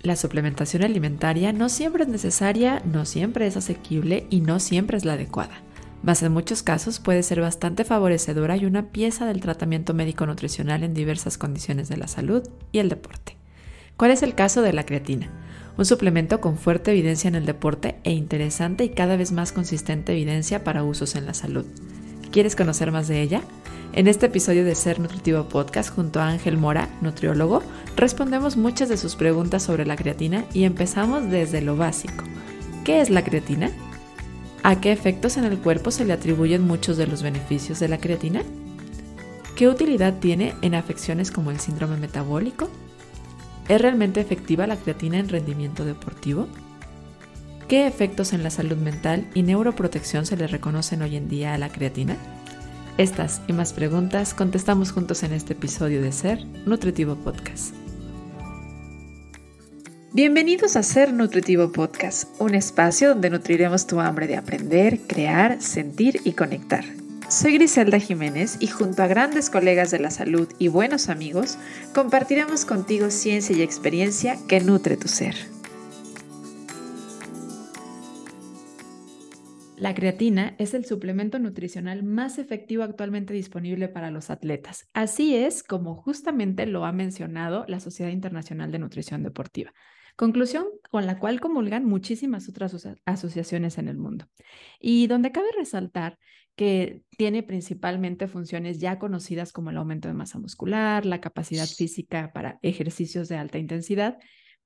La suplementación alimentaria no siempre es necesaria, no siempre es asequible y no siempre es la adecuada. Mas en muchos casos puede ser bastante favorecedora y una pieza del tratamiento médico nutricional en diversas condiciones de la salud y el deporte. ¿Cuál es el caso de la creatina? Un suplemento con fuerte evidencia en el deporte e interesante y cada vez más consistente evidencia para usos en la salud. ¿Quieres conocer más de ella? En este episodio de Ser Nutritivo Podcast junto a Ángel Mora, nutriólogo, respondemos muchas de sus preguntas sobre la creatina y empezamos desde lo básico. ¿Qué es la creatina? ¿A qué efectos en el cuerpo se le atribuyen muchos de los beneficios de la creatina? ¿Qué utilidad tiene en afecciones como el síndrome metabólico? ¿Es realmente efectiva la creatina en rendimiento deportivo? ¿Qué efectos en la salud mental y neuroprotección se le reconocen hoy en día a la creatina? Estas y más preguntas contestamos juntos en este episodio de Ser Nutritivo Podcast. Bienvenidos a Ser Nutritivo Podcast, un espacio donde nutriremos tu hambre de aprender, crear, sentir y conectar. Soy Griselda Jiménez y junto a grandes colegas de la salud y buenos amigos, compartiremos contigo ciencia y experiencia que nutre tu ser. La creatina es el suplemento nutricional más efectivo actualmente disponible para los atletas. Así es como justamente lo ha mencionado la Sociedad Internacional de Nutrición Deportiva. Conclusión con la cual comulgan muchísimas otras asociaciones en el mundo. Y donde cabe resaltar que tiene principalmente funciones ya conocidas como el aumento de masa muscular, la capacidad física para ejercicios de alta intensidad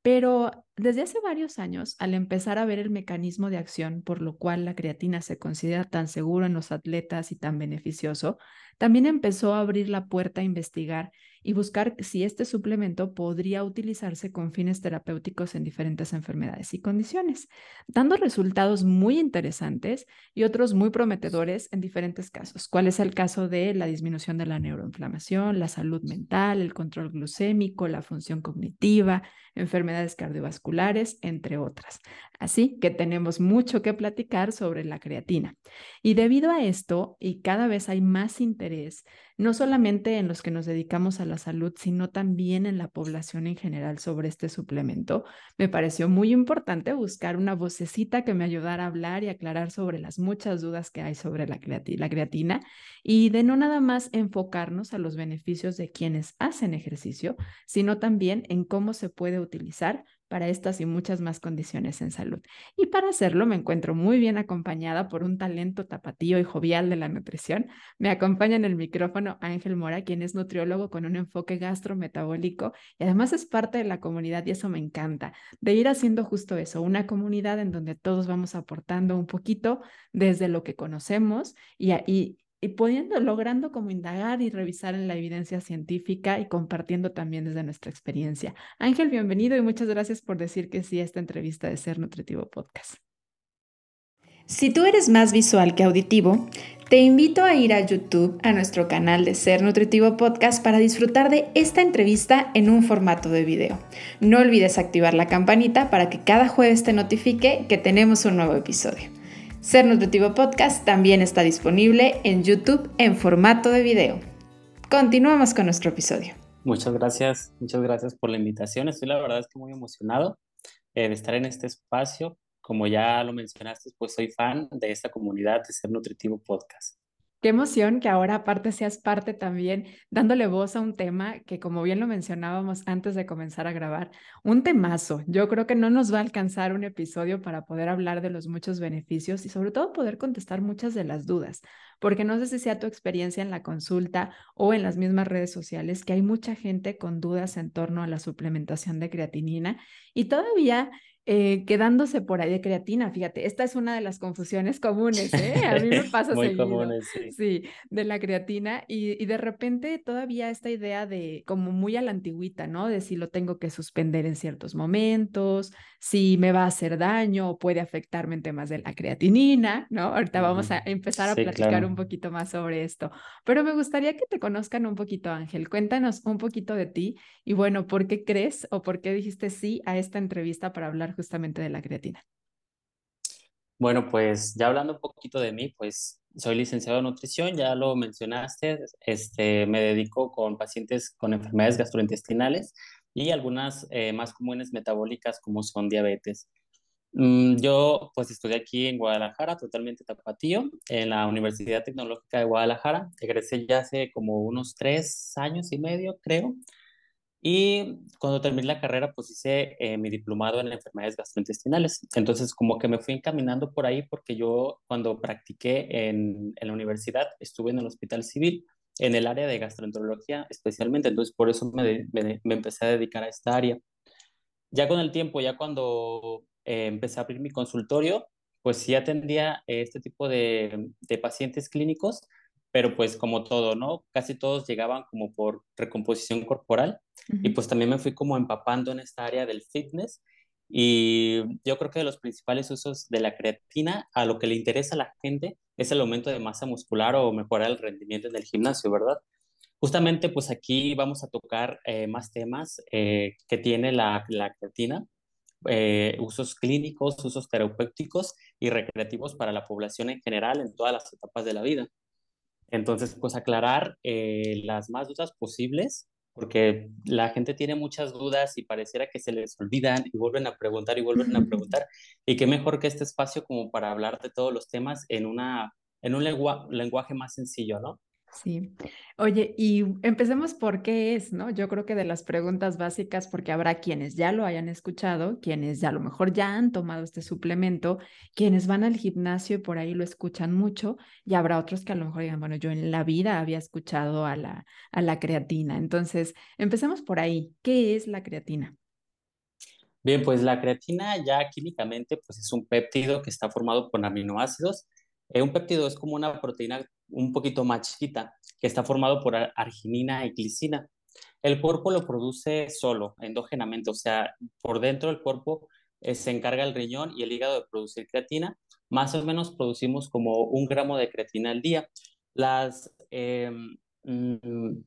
pero desde hace varios años, al empezar a ver el mecanismo de acción por lo cual la creatina se considera tan seguro en los atletas y tan beneficioso, también empezó a abrir la puerta a investigar y buscar si este suplemento podría utilizarse con fines terapéuticos en diferentes enfermedades y condiciones, dando resultados muy interesantes y otros muy prometedores en diferentes casos. ¿Cuál es el caso de la disminución de la neuroinflamación, la salud mental, el control glucémico, la función cognitiva, enfermedades cardiovasculares, entre otras? Así que tenemos mucho que platicar sobre la creatina. Y debido a esto, y cada vez hay más interés, no solamente en los que nos dedicamos a la salud, sino también en la población en general sobre este suplemento, me pareció muy importante buscar una vocecita que me ayudara a hablar y aclarar sobre las muchas dudas que hay sobre la, creatina y de no nada más enfocarnos a los beneficios de quienes hacen ejercicio, sino también en cómo se puede utilizar para estas y muchas más condiciones en salud. Y para hacerlo me encuentro muy bien acompañada por un talento tapatío y jovial de la nutrición. Me acompaña en el micrófono Ángel Mora, quien es nutriólogo con un enfoque gastrometabólico y además es parte de la comunidad y eso me encanta, de ir haciendo justo eso, una comunidad en donde todos vamos aportando un poquito desde lo que conocemos y, y, y pudiendo, logrando como indagar y revisar en la evidencia científica y compartiendo también desde nuestra experiencia. Ángel, bienvenido y muchas gracias por decir que sí a esta entrevista de Ser Nutritivo Podcast. Si tú eres más visual que auditivo, te invito a ir a YouTube, a nuestro canal de Ser Nutritivo Podcast, para disfrutar de esta entrevista en un formato de video. No olvides activar la campanita para que cada jueves te notifique que tenemos un nuevo episodio. Ser Nutritivo Podcast también está disponible en YouTube en formato de video. Continuamos con nuestro episodio. Muchas gracias, muchas gracias por la invitación. Estoy la verdad es que muy emocionado eh, de estar en este espacio. Como ya lo mencionaste, pues soy fan de esta comunidad de Ser Nutritivo Podcast. Qué emoción que ahora aparte seas parte también, dándole voz a un tema que como bien lo mencionábamos antes de comenzar a grabar, un temazo. Yo creo que no nos va a alcanzar un episodio para poder hablar de los muchos beneficios y sobre todo poder contestar muchas de las dudas, porque no sé si sea tu experiencia en la consulta o en las mismas redes sociales, que hay mucha gente con dudas en torno a la suplementación de creatinina y todavía eh, quedándose por ahí de creatina. Fíjate, esta es una de las confusiones comunes, ¿eh? A mí me pasa Muy Comunes, sí. sí. de la creatina y, y, de repente todavía esta idea de como muy a la antigüita, ¿no? De si lo tengo que suspender en ciertos momentos, si me va a hacer daño o puede afectarme en temas de la creatinina, ¿no? Ahorita vamos a empezar a platicar un poquito más sobre esto, pero me gustaría que te conozcan un poquito, Ángel. Cuéntanos un poquito de ti y bueno, ¿por qué crees o por qué dijiste sí a esta entrevista para hablar justamente de la creatina? Bueno, pues ya hablando un poquito de mí, pues soy licenciado en nutrición, ya lo mencionaste, este, me dedico con pacientes con enfermedades gastrointestinales y algunas eh, más comunes metabólicas como son diabetes. Mm, yo pues estudié aquí en Guadalajara, totalmente tapatío, en la Universidad Tecnológica de Guadalajara. Egresé ya hace como unos tres años y medio, creo. Y cuando terminé la carrera, pues hice eh, mi diplomado en enfermedades gastrointestinales. Entonces, como que me fui encaminando por ahí porque yo cuando practiqué en, en la universidad estuve en el hospital civil, en el área de gastroenterología especialmente. Entonces, por eso me, me, me empecé a dedicar a esta área. Ya con el tiempo, ya cuando eh, empecé a abrir mi consultorio, pues sí atendía este tipo de, de pacientes clínicos, pero pues como todo, ¿no? Casi todos llegaban como por recomposición corporal y pues también me fui como empapando en esta área del fitness y yo creo que de los principales usos de la creatina a lo que le interesa a la gente es el aumento de masa muscular o mejorar el rendimiento en el gimnasio, ¿verdad? Justamente pues aquí vamos a tocar eh, más temas eh, que tiene la, la creatina, eh, usos clínicos, usos terapéuticos y recreativos para la población en general en todas las etapas de la vida. Entonces, pues aclarar eh, las más dudas posibles, porque la gente tiene muchas dudas y pareciera que se les olvidan y vuelven a preguntar y vuelven a preguntar. Y qué mejor que este espacio como para hablar de todos los temas en, una, en un lenguaje más sencillo, ¿no? Sí. Oye, y empecemos por qué es, ¿no? Yo creo que de las preguntas básicas, porque habrá quienes ya lo hayan escuchado, quienes ya a lo mejor ya han tomado este suplemento, quienes van al gimnasio y por ahí lo escuchan mucho, y habrá otros que a lo mejor digan, bueno, yo en la vida había escuchado a la, a la creatina. Entonces, empecemos por ahí. ¿Qué es la creatina? Bien, pues la creatina ya químicamente pues es un péptido que está formado por aminoácidos eh, un péptido es como una proteína un poquito más chiquita que está formado por arginina y glicina. El cuerpo lo produce solo, endógenamente, o sea, por dentro del cuerpo eh, se encarga el riñón y el hígado de producir creatina. Más o menos producimos como un gramo de creatina al día. Las, em, mm,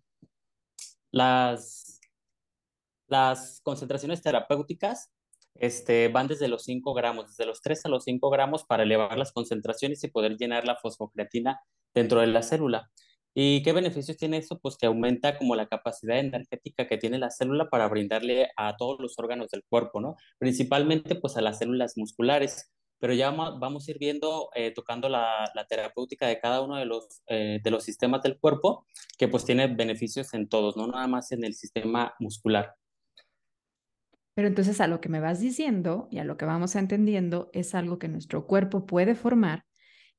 las concentraciones terapéuticas este, van desde los 5 gramos, desde los 3 a los 5 gramos para elevar las concentraciones y poder llenar la fosfocreatina dentro de la célula. ¿Y qué beneficios tiene eso? Pues que aumenta como la capacidad energética que tiene la célula para brindarle a todos los órganos del cuerpo, ¿no? Principalmente pues a las células musculares. Pero ya vamos a ir viendo, eh, tocando la, terapéutica de cada uno de los, eh, de los sistemas del cuerpo, que pues tiene beneficios en todos, no nada más en el sistema muscular. Pero entonces a lo que me vas diciendo y a lo que vamos entendiendo es algo que nuestro cuerpo puede formar,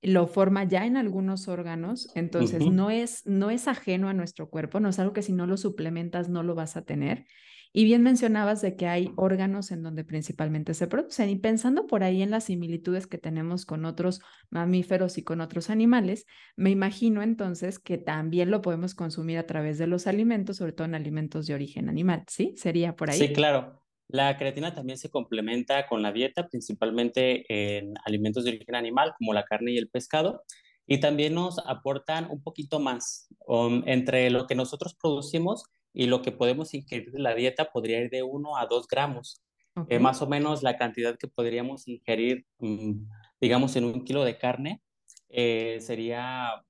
lo forma ya en algunos órganos, entonces no, es, no es ajeno a nuestro cuerpo, no es algo que si no lo suplementas no lo vas a tener. Y bien mencionabas de que hay órganos en donde principalmente se producen y pensando por ahí en las similitudes que tenemos con otros mamíferos y con otros animales, me imagino entonces que también lo podemos consumir a través de los alimentos, sobre todo en alimentos de origen animal, ¿sí? ¿Sería por ahí? Sí, claro. La creatina también se complementa con la dieta, principalmente en alimentos de origen animal como la carne y el pescado, y también nos aportan un poquito más um, entre lo que nosotros producimos y lo que podemos ingerir de la dieta podría ir de 1 a 2 gramos. Eh, más o menos la cantidad que podríamos ingerir, mm, digamos, en un kilo de carne eh, sería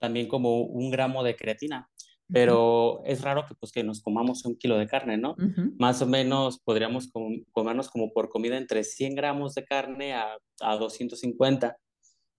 también como un gramo de creatina pero es raro que pues que nos comamos un kilo de carne, ¿no? Más o menos podríamos comernos como por comida entre 100 gramos de carne a, a 250.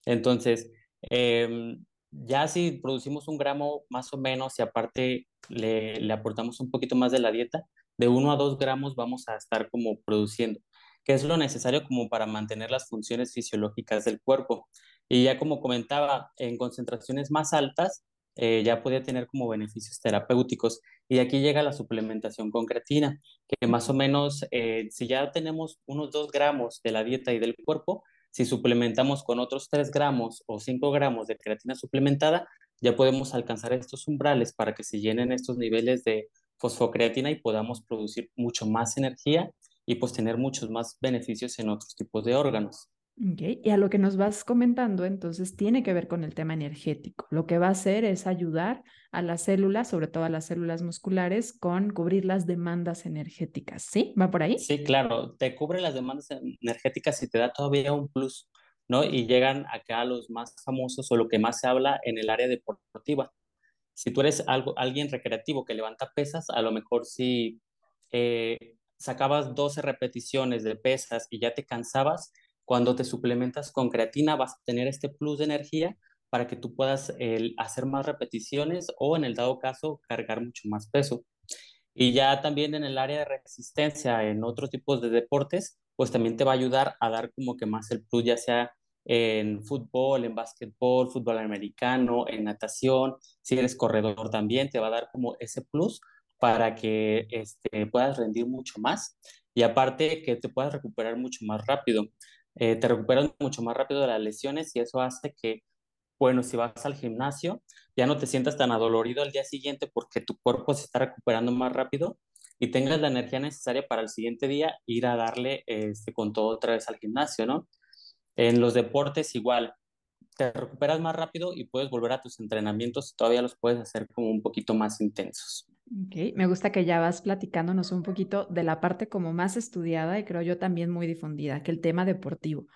Entonces, em, ya si producimos un gramo más o menos y aparte le, le aportamos un poquito más de la dieta, de 1 a 2 gramos vamos a estar como produciendo, que es lo necesario como para mantener las funciones fisiológicas del cuerpo. Y ya como comentaba, en concentraciones más altas, eh, ya podía tener como beneficios terapéuticos. Y aquí llega la suplementación con creatina, que más o menos, eh, si ya tenemos unos 2 gramos de la dieta y del cuerpo, si suplementamos con otros 3 gramos o 5 gramos de creatina suplementada, ya podemos alcanzar estos umbrales para que se llenen estos niveles de fosfocreatina y podamos producir mucho más energía y pues tener muchos más beneficios en otros tipos de órganos. Y a lo que nos vas comentando, entonces, tiene que ver con el tema energético. Lo que va a hacer es ayudar a las células, sobre todo a las células musculares, con cubrir las demandas energéticas. ¿Sí? ¿Va por ahí? Sí, claro. Te cubre las demandas energéticas y te da todavía un plus, ¿no? Y llegan acá los más famosos o lo que más se habla en el área deportiva. Si tú eres algo, alguien recreativo que levanta pesas, a lo mejor sí eh, sacabas 12 repeticiones de pesas y ya te cansabas, cuando te suplementas con creatina vas a tener este plus de energía para que tú puedas hacer más repeticiones o en el dado caso cargar mucho más peso. Y ya también en el área de resistencia, en otros tipos de deportes, pues también te va a ayudar a dar como que más el plus, ya sea en fútbol, en básquetbol, fútbol americano, en natación, si eres corredor también, te va a dar como ese plus para que este, puedas rendir mucho más y aparte que te puedas recuperar mucho más rápido. Eh, te recuperas mucho más rápido de las lesiones y eso hace que, bueno, si vas al gimnasio, ya no te sientas tan adolorido al día siguiente porque tu cuerpo se está recuperando más rápido y tengas la energía necesaria para el siguiente día ir a darle este, con todo otra vez al gimnasio, ¿no? En los deportes igual, te recuperas más rápido y puedes volver a tus entrenamientos y todavía los puedes hacer como un poquito más intensos. Ok, me gusta que ya vas platicándonos un poquito de la parte como más estudiada y creo yo también muy difundida, que el tema deportivo.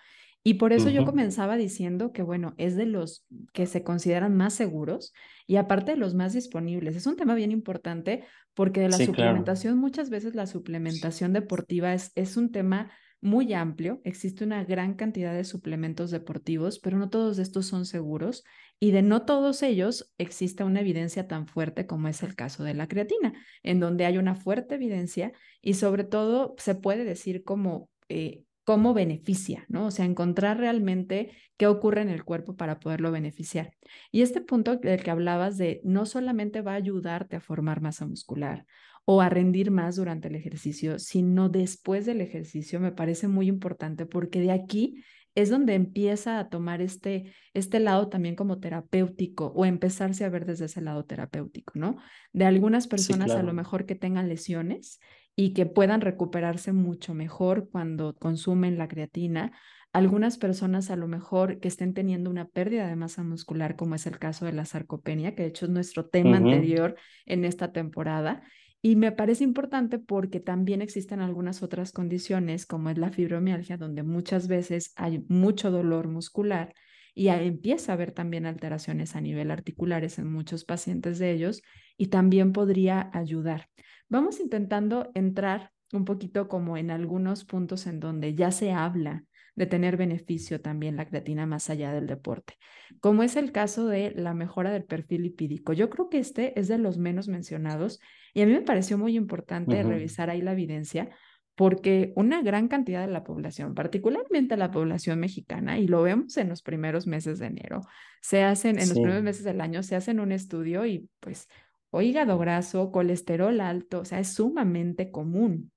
Y por eso yo comenzaba diciendo que, bueno, es de los que se consideran más seguros y aparte de los más disponibles. Es un tema bien importante porque de la suplementación, muchas veces la suplementación deportiva es, es un tema muy amplio, existe una gran cantidad de suplementos deportivos, pero no todos estos son seguros y de no todos ellos existe una evidencia tan fuerte como es el caso de la creatina, en donde hay una fuerte evidencia y sobre todo se puede decir como... Eh, cómo beneficia, ¿no? O sea, encontrar realmente qué ocurre en el cuerpo para poderlo beneficiar. Y este punto del que hablabas de no solamente va a ayudarte a formar masa muscular o a rendir más durante el ejercicio, sino después del ejercicio, me parece muy importante porque de aquí es donde empieza a tomar este, este lado también como terapéutico o empezarse a ver desde ese lado terapéutico, ¿no? De algunas personas a lo mejor que tengan lesiones y que puedan recuperarse mucho mejor cuando consumen la creatina. Algunas personas a lo mejor que estén teniendo una pérdida de masa muscular, como es el caso de la sarcopenia, que de hecho es nuestro tema anterior en esta temporada, y me parece importante porque también existen algunas otras condiciones, como es la fibromialgia, donde muchas veces hay mucho dolor muscular y empieza a haber también alteraciones a nivel articulares en muchos pacientes de ellos y también podría ayudar. Vamos intentando entrar un poquito como en algunos puntos en donde ya se habla de tener beneficio también la creatina más allá del deporte, como es el caso de la mejora del perfil lipídico. Yo creo que este es de los menos mencionados y a mí me pareció muy importante revisar ahí la evidencia porque una gran cantidad de la población, particularmente la población mexicana, y lo vemos en los primeros meses de enero, se hacen, en los primeros meses del año, se hacen un estudio y pues o hígado graso, colesterol alto, o sea, es sumamente común.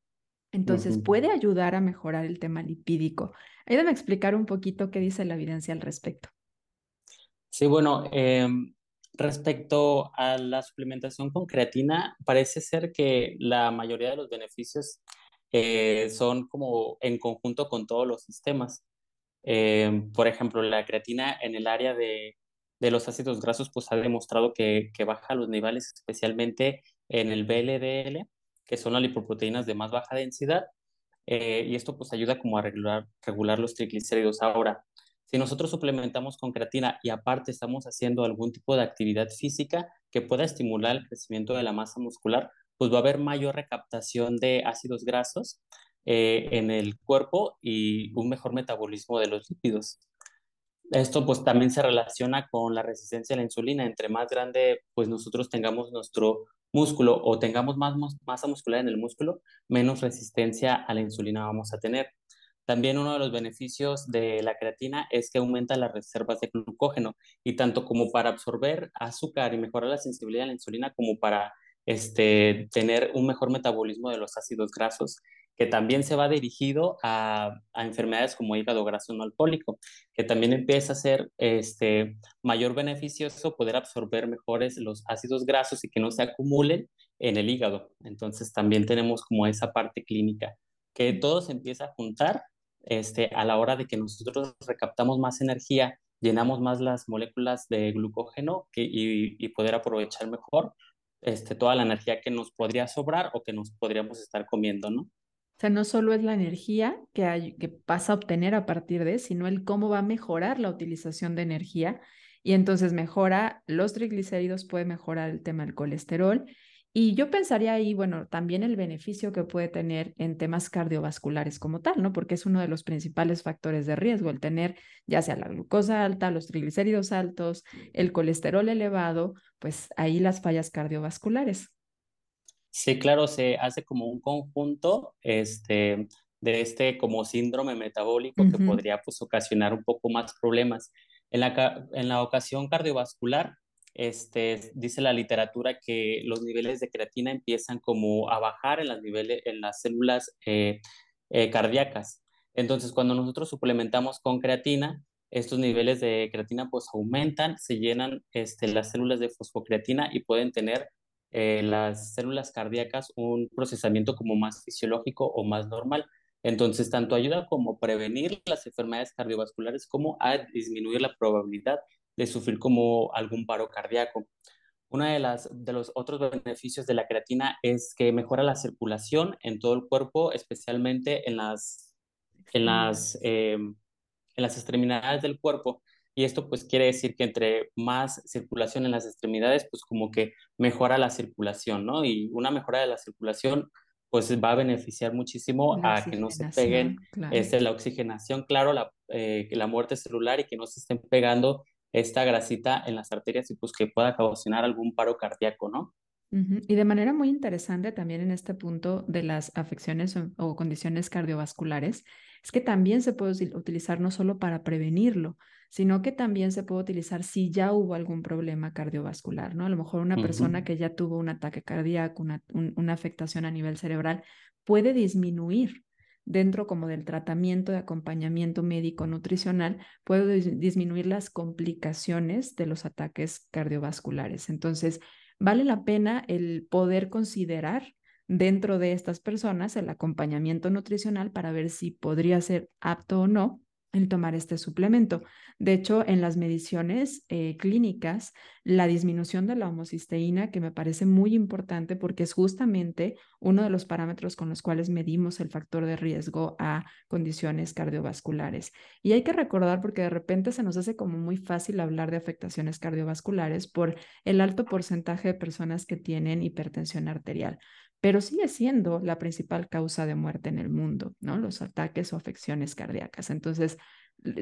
Entonces, puede ayudar a mejorar el tema lipídico. Ayúdame a explicar un poquito qué dice la evidencia al respecto. Sí, bueno, em, Respecto a la suplementación con creatina, parece ser que la mayoría de los beneficios eh, son como en conjunto con todos los sistemas. Eh, por ejemplo, la creatina en el área de, de, los ácidos grasos pues ha demostrado que, que, baja los niveles, especialmente en el BLDL, que son las lipoproteínas de más baja densidad, eh, y esto pues ayuda como a regular, regular los triglicéridos. Ahora, si nosotros suplementamos con creatina y aparte estamos haciendo algún tipo de actividad física que pueda estimular el crecimiento de la masa muscular, pues va a haber mayor recaptación de ácidos grasos eh, en el cuerpo y un mejor metabolismo de los lípidos. Esto pues también se relaciona con la resistencia a la insulina. Entre más grande pues nosotros tengamos nuestro músculo o tengamos más masa muscular en el músculo, menos resistencia a la insulina vamos a tener. También uno de los beneficios de la creatina es que aumenta las reservas de glucógeno y tanto como para absorber azúcar y mejorar la sensibilidad a la insulina como para este, tener un mejor metabolismo de los ácidos grasos, que también se va dirigido a, enfermedades como hígado graso no alcohólico, que también empieza a ser este, mayor beneficioso poder absorber mejores los ácidos grasos y que no se acumulen en el hígado. Entonces también tenemos como esa parte clínica, que todo se empieza a juntar este, a la hora de que nosotros recaptamos más energía, llenamos más las moléculas de glucógeno y, poder aprovechar mejor este, toda la energía que nos podría sobrar o que nos podríamos estar comiendo, ¿no? O sea, no solo es la energía que, hay, que pasa a obtener a partir de, sino el cómo va a mejorar la utilización de energía y entonces mejora los triglicéridos, puede mejorar el tema del colesterol Y yo pensaría ahí, bueno, también el beneficio que puede tener en temas cardiovasculares como tal, ¿no? Porque es uno de los principales factores de riesgo, el tener ya sea la glucosa alta, los triglicéridos altos, el colesterol elevado, pues ahí las fallas cardiovasculares. Sí, claro, se hace como un conjunto este, de este como síndrome metabólico que podría pues ocasionar un poco más problemas. En la, en la ocasión cardiovascular, este, dice la literatura que los niveles de creatina empiezan como a bajar en las, niveles, en las células eh, eh, cardíacas. Entonces, cuando nosotros suplementamos con creatina, estos niveles de creatina pues aumentan, se llenan este, las células de fosfocreatina y pueden tener eh, las células cardíacas un procesamiento como más fisiológico o más normal. Entonces, tanto ayuda como prevenir las enfermedades cardiovasculares como a disminuir la probabilidad de sufrir como algún paro cardíaco. Uno de, las, de los otros beneficios de la creatina es que mejora la circulación en todo el cuerpo, especialmente en las, en las, em, en las extremidades del cuerpo. Y esto pues quiere decir que entre más circulación en las extremidades, pues como que mejora la circulación, ¿no? Y una mejora de la circulación pues va a beneficiar muchísimo a que no se peguen este, la oxigenación, claro, la, eh, la muerte celular y que no se estén pegando esta grasita en las arterias y pues que pueda ocasionar algún paro cardíaco, ¿no? Y de manera muy interesante también en este punto de las afecciones o, condiciones cardiovasculares, es que también se puede utilizar no solo para prevenirlo, sino que también se puede utilizar si ya hubo algún problema cardiovascular, ¿no? A lo mejor una persona que ya tuvo un ataque cardíaco, una, una afectación a nivel cerebral, puede disminuir dentro como del tratamiento de acompañamiento médico nutricional, puede disminuir las complicaciones de los ataques cardiovasculares. Entonces, vale la pena el poder considerar dentro de estas personas el acompañamiento nutricional para ver si podría ser apto o no el tomar este suplemento. De hecho, en las mediciones eh, clínicas, la disminución de la homocisteína, que me parece muy importante porque es justamente uno de los parámetros con los cuales medimos el factor de riesgo a condiciones cardiovasculares. Y hay que recordar porque de repente se nos hace como muy fácil hablar de afectaciones cardiovasculares por el alto porcentaje de personas que tienen hipertensión arterial pero sigue siendo la principal causa de muerte en el mundo, ¿no? Los ataques o afecciones cardíacas. Entonces,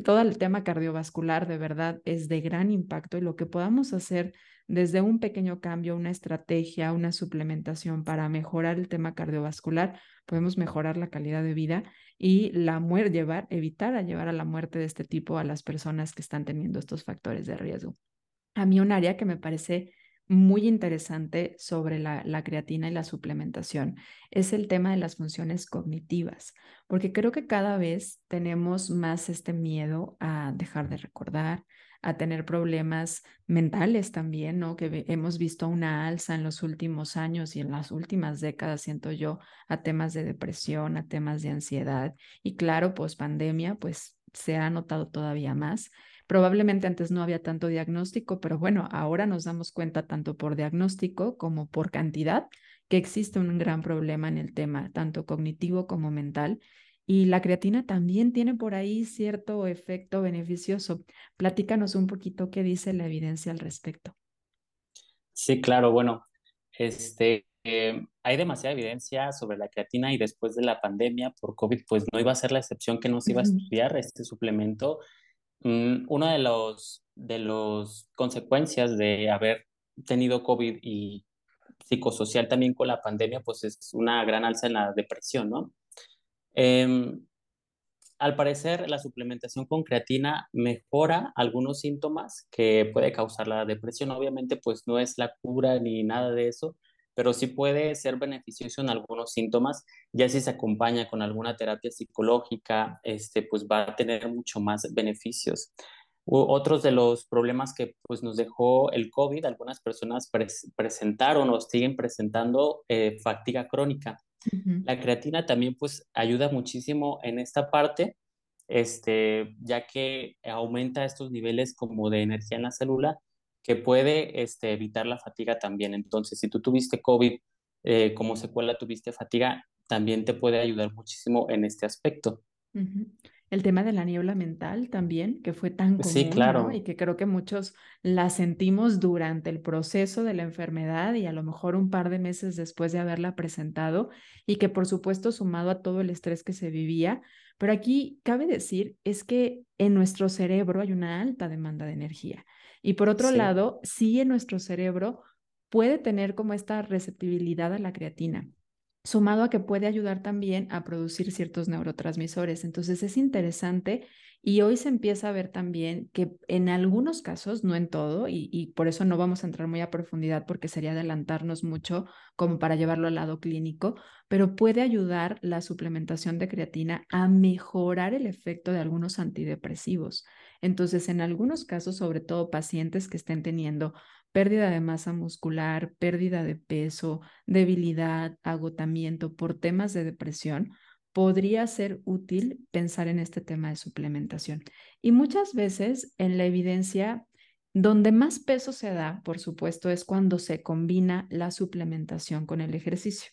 todo el tema cardiovascular de verdad es de gran impacto y lo que podamos hacer desde un pequeño cambio, una estrategia, una suplementación para mejorar el tema cardiovascular, podemos mejorar la calidad de vida y la muerte, llevar, evitar a llevar a la muerte de este tipo a las personas que están teniendo estos factores de riesgo. A mí un área que me parece muy interesante sobre la, creatina y la suplementación es el tema de las funciones cognitivas, porque creo que cada vez tenemos más este miedo a dejar de recordar, a tener problemas mentales también, ¿no? Que hemos visto una alza en los últimos años y en las últimas décadas, siento yo, a temas de depresión, a temas de ansiedad. Y claro, post pandemia, pues se ha notado todavía más. Probablemente antes no había tanto diagnóstico, pero bueno, ahora nos damos cuenta tanto por diagnóstico como por cantidad que existe un gran problema en el tema, tanto cognitivo como mental. Y la creatina también tiene por ahí cierto efecto beneficioso. Platícanos un poquito qué dice la evidencia al respecto. Sí, claro, bueno, este, eh, hay demasiada evidencia sobre la creatina y después de la pandemia por COVID, pues no iba a ser la excepción que no se iba a estudiar este suplemento una de los de las consecuencias de haber tenido COVID y psicosocial también con la pandemia, pues es una gran alza en la depresión, ¿no? Em, al parecer, la suplementación con creatina mejora algunos síntomas que puede causar la depresión. Obviamente, pues no es la cura ni nada de eso, pero sí puede ser beneficioso en algunos síntomas, ya si se acompaña con alguna terapia psicológica, este, pues va a tener mucho más beneficios. otros de los problemas que pues, nos dejó el COVID, algunas personas presentaron o siguen presentando eh, fatiga crónica. La creatina también pues ayuda muchísimo en esta parte, este, ya que aumenta estos niveles como de energía en la célula que puede este, evitar la fatiga también. Entonces, si tú tuviste COVID, eh, como secuela tuviste fatiga, también te puede ayudar muchísimo en este aspecto. el tema de la niebla mental también, que fue tan común, Sí, claro. Y que creo que muchos la sentimos durante el proceso de la enfermedad y a lo mejor un par de meses después de haberla presentado y que por supuesto sumado a todo el estrés que se vivía, pero aquí cabe decir es que en nuestro cerebro hay una alta demanda de energía. Y por otro lado, sí en nuestro cerebro puede tener como esta receptibilidad a la creatina sumado a que puede ayudar también a producir ciertos neurotransmisores. Entonces es interesante y hoy se empieza a ver también que en algunos casos, no en todo, y, por eso no vamos a entrar muy a profundidad porque sería adelantarnos mucho como para llevarlo al lado clínico, pero puede ayudar la suplementación de creatina a mejorar el efecto de algunos antidepresivos. Entonces, en algunos casos, sobre todo pacientes que estén teniendo pérdida de masa muscular, pérdida de peso, debilidad, agotamiento por temas de depresión, podría ser útil pensar en este tema de suplementación. Y muchas veces en la evidencia, donde más peso se da, por supuesto, es cuando se combina la suplementación con el ejercicio,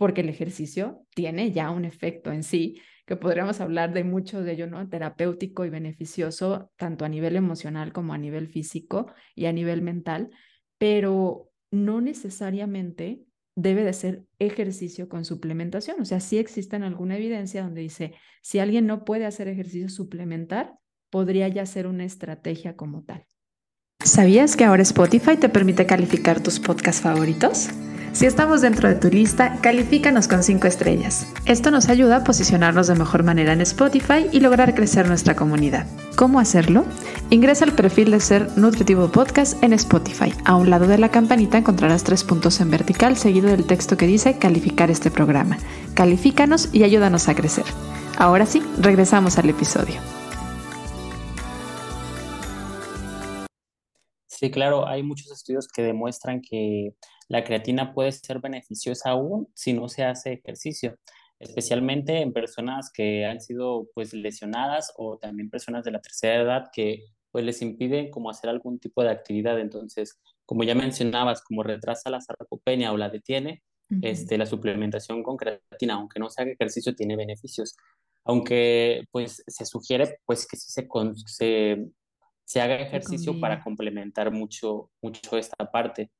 porque el ejercicio tiene ya un efecto en sí, que podríamos hablar de mucho de ello, ¿no? Terapéutico y beneficioso, tanto a nivel emocional como a nivel físico y a nivel mental, pero no necesariamente debe de ser ejercicio con suplementación. O sea, sí existe alguna evidencia donde dice, si alguien no puede hacer ejercicio suplementar, podría ya ser una estrategia como tal. ¿Sabías que ahora Spotify te permite calificar tus podcasts favoritos? Si estamos dentro de tu lista, califícanos con 5 estrellas. Esto nos ayuda a posicionarnos de mejor manera en Spotify y lograr crecer nuestra comunidad. ¿Cómo hacerlo? Ingresa al perfil de Ser Nutritivo Podcast en Spotify. A un lado de la campanita encontrarás tres puntos en vertical seguido del texto que dice calificar este programa. Califícanos y ayúdanos a crecer. Ahora sí, regresamos al episodio. Sí, claro, hay muchos estudios que demuestran que la creatina puede ser beneficiosa aún si no se hace ejercicio, especialmente en personas que han sido pues lesionadas o también personas de la tercera edad que pues les impiden como hacer algún tipo de actividad. Entonces, como ya mencionabas, como retrasa la sarcopenia o la detiene, este, la suplementación con creatina, aunque no se haga ejercicio, tiene beneficios. Aunque pues se sugiere pues que sí se, se se haga ejercicio para complementar mucho, mucho esta parte.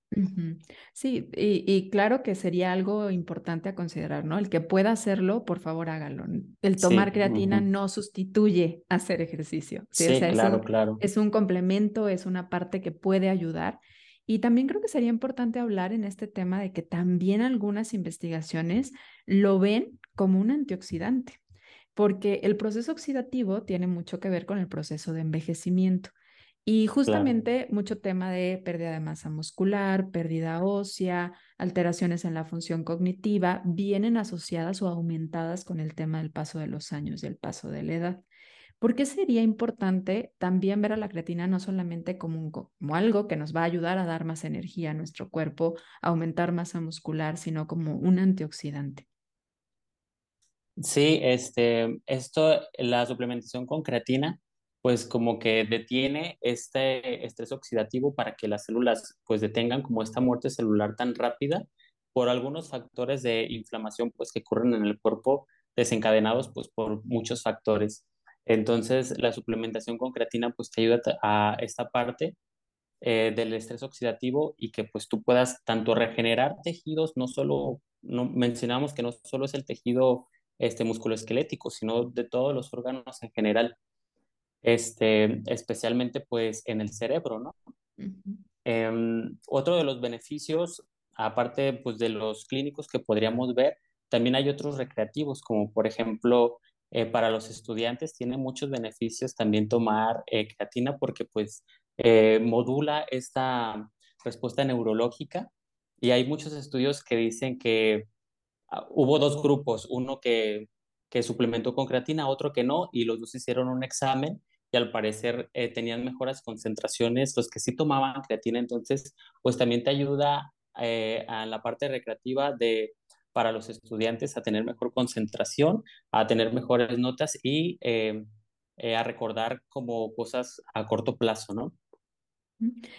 Sí, y, claro que sería algo importante a considerar, ¿no? El que pueda hacerlo, por favor hágalo. El tomar creatina no sustituye hacer ejercicio. Sí, claro, claro. Es un complemento, es una parte que puede ayudar. Y también creo que sería importante hablar en este tema de que también algunas investigaciones lo ven como un antioxidante, porque el proceso oxidativo tiene mucho que ver con el proceso de envejecimiento. Y justamente mucho tema de pérdida de masa muscular, pérdida ósea, alteraciones en la función cognitiva, vienen asociadas o aumentadas con el tema del paso de los años y el paso de la edad. ¿Por qué sería importante también ver a la creatina no solamente como, como algo que nos va a ayudar a dar más energía a nuestro cuerpo, aumentar masa muscular, sino como un antioxidante? Sí, este, esto, la suplementación con creatina pues como que detiene este estrés oxidativo para que las células pues detengan como esta muerte celular tan rápida por algunos factores de inflamación pues que ocurren en el cuerpo desencadenados pues por muchos factores. Entonces la suplementación con creatina pues te ayuda a esta parte eh, del estrés oxidativo y que pues tú puedas tanto regenerar tejidos, no solo, no, mencionamos que no solo es el tejido este, musculoesquelético, sino de todos los órganos en general este, especialmente pues en el cerebro, ¿no? Em, otro de los beneficios, aparte pues de los clínicos que podríamos ver, también hay otros recreativos, como por ejemplo, eh, para los estudiantes tiene muchos beneficios también tomar eh, creatina porque pues eh, modula esta respuesta neurológica y hay muchos estudios que dicen que ah, hubo dos grupos, uno que, que suplementó con creatina, otro que no, y los dos hicieron un examen y al parecer eh, tenían mejores concentraciones los que sí tomaban creatina, entonces pues también te ayuda eh, a la parte recreativa de para los estudiantes a tener mejor concentración, a tener mejores notas y eh, a recordar como cosas a corto plazo, ¿no?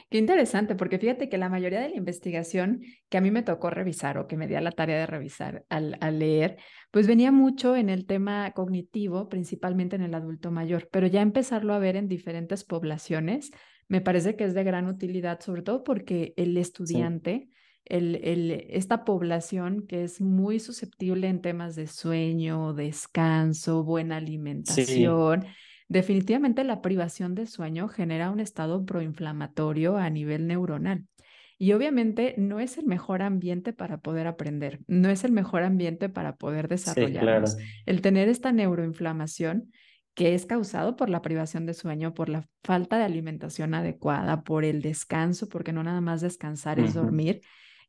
Qué interesante, porque fíjate que la mayoría de la investigación que a mí me tocó revisar o que me di a la tarea de revisar al, al, leer, pues venía mucho en el tema cognitivo, principalmente en el adulto mayor, pero ya empezarlo a ver en diferentes poblaciones me parece que es de gran utilidad, sobre todo porque el estudiante... Sí el, el, esta población que es muy susceptible en temas de sueño, descanso, buena alimentación. Sí. Definitivamente la privación de sueño genera un estado proinflamatorio a nivel neuronal. Y obviamente no es el mejor ambiente para poder aprender, no es el mejor ambiente para poder desarrollarnos. Sí, claro. El tener esta neuroinflamación que es causado por la privación de sueño, por la falta de alimentación adecuada, por el descanso, porque no nada más descansar uh -huh. es dormir,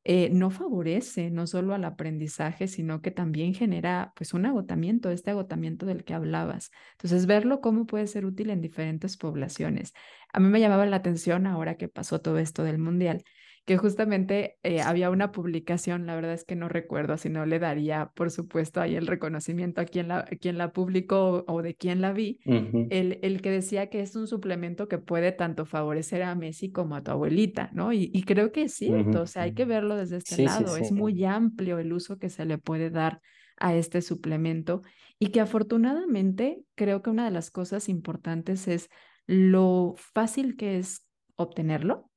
eh, no favorece no solo al aprendizaje, sino que también genera pues un agotamiento, este agotamiento del que hablabas. Entonces, verlo cómo puede ser útil en diferentes poblaciones. A mí me llamaba la atención ahora que pasó todo esto del mundial, que justamente eh, había una publicación, la verdad es que no recuerdo, si no le daría, por supuesto, ahí el reconocimiento a quien la, a quien la publicó o, de quién la vi, uh -huh. el, el, que decía que es un suplemento que puede tanto favorecer a Messi como a tu abuelita, ¿no? Y, y creo que es cierto, uh -huh. o sea, hay que verlo desde este sí, lado, sí, sí. es muy amplio el uso que se le puede dar a este suplemento y que afortunadamente creo que una de las cosas importantes es lo fácil que es obtenerlo,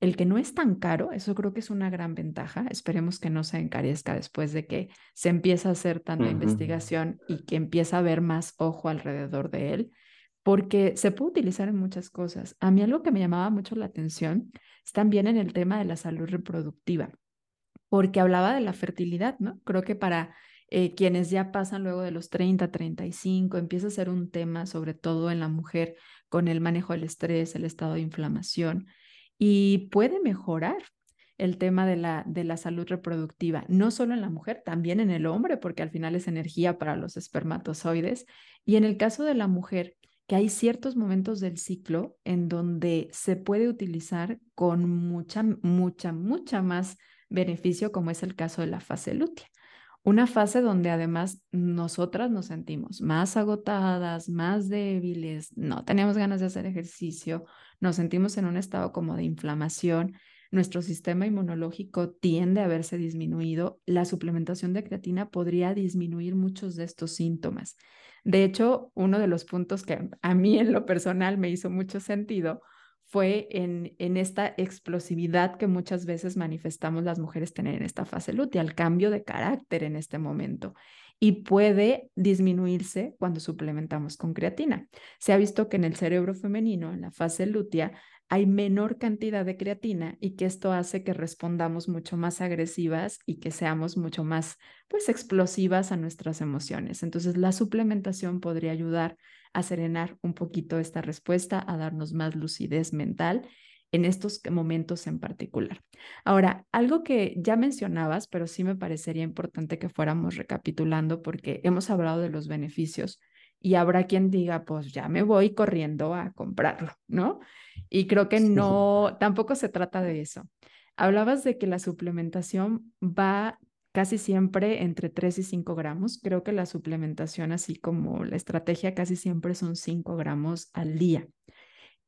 el que no es tan caro, eso creo que es una gran ventaja. Esperemos que no se encarezca después de que se empieza a hacer tanta uh -huh. investigación y que empieza a haber más ojo alrededor de él, porque se puede utilizar en muchas cosas. A mí algo que me llamaba mucho la atención es también en el tema de la salud reproductiva, porque hablaba de la fertilidad, ¿no? Creo que para eh, quienes ya pasan luego de los 30, 35, empieza a ser un tema, sobre todo en la mujer, con el manejo del estrés, el estado de inflamación y puede mejorar el tema de la, de la salud reproductiva, no solo en la mujer, también en el hombre, porque al final es energía para los espermatozoides. Y en el caso de la mujer, que hay ciertos momentos del ciclo en donde se puede utilizar con mucha, mucha, mucha más beneficio, como es el caso de la fase lútea. Una fase donde además nosotras nos sentimos más agotadas, más débiles, no tenemos ganas de hacer ejercicio, nos sentimos en un estado como de inflamación, nuestro sistema inmunológico tiende a verse disminuido, la suplementación de creatina podría disminuir muchos de estos síntomas. De hecho, uno de los puntos que a mí en lo personal me hizo mucho sentido fue en, en esta explosividad que muchas veces manifestamos las mujeres tener en esta fase lútea, el cambio de carácter en este momento y puede disminuirse cuando suplementamos con creatina. Se ha visto que en el cerebro femenino, en la fase lútea, hay menor cantidad de creatina y que esto hace que respondamos mucho más agresivas y que seamos mucho más pues explosivas a nuestras emociones. Entonces la suplementación podría ayudar a serenar un poquito esta respuesta, a darnos más lucidez mental en estos momentos en particular. Ahora, algo que ya mencionabas, pero sí me parecería importante que fuéramos recapitulando porque hemos hablado de los beneficios y habrá quien diga, pues ya me voy corriendo a comprarlo, ¿no? Y creo que no, tampoco se trata de eso. Hablabas de que la suplementación va casi siempre entre 3 y 5 gramos. Creo que la suplementación, así como la estrategia, casi siempre son 5 gramos al día.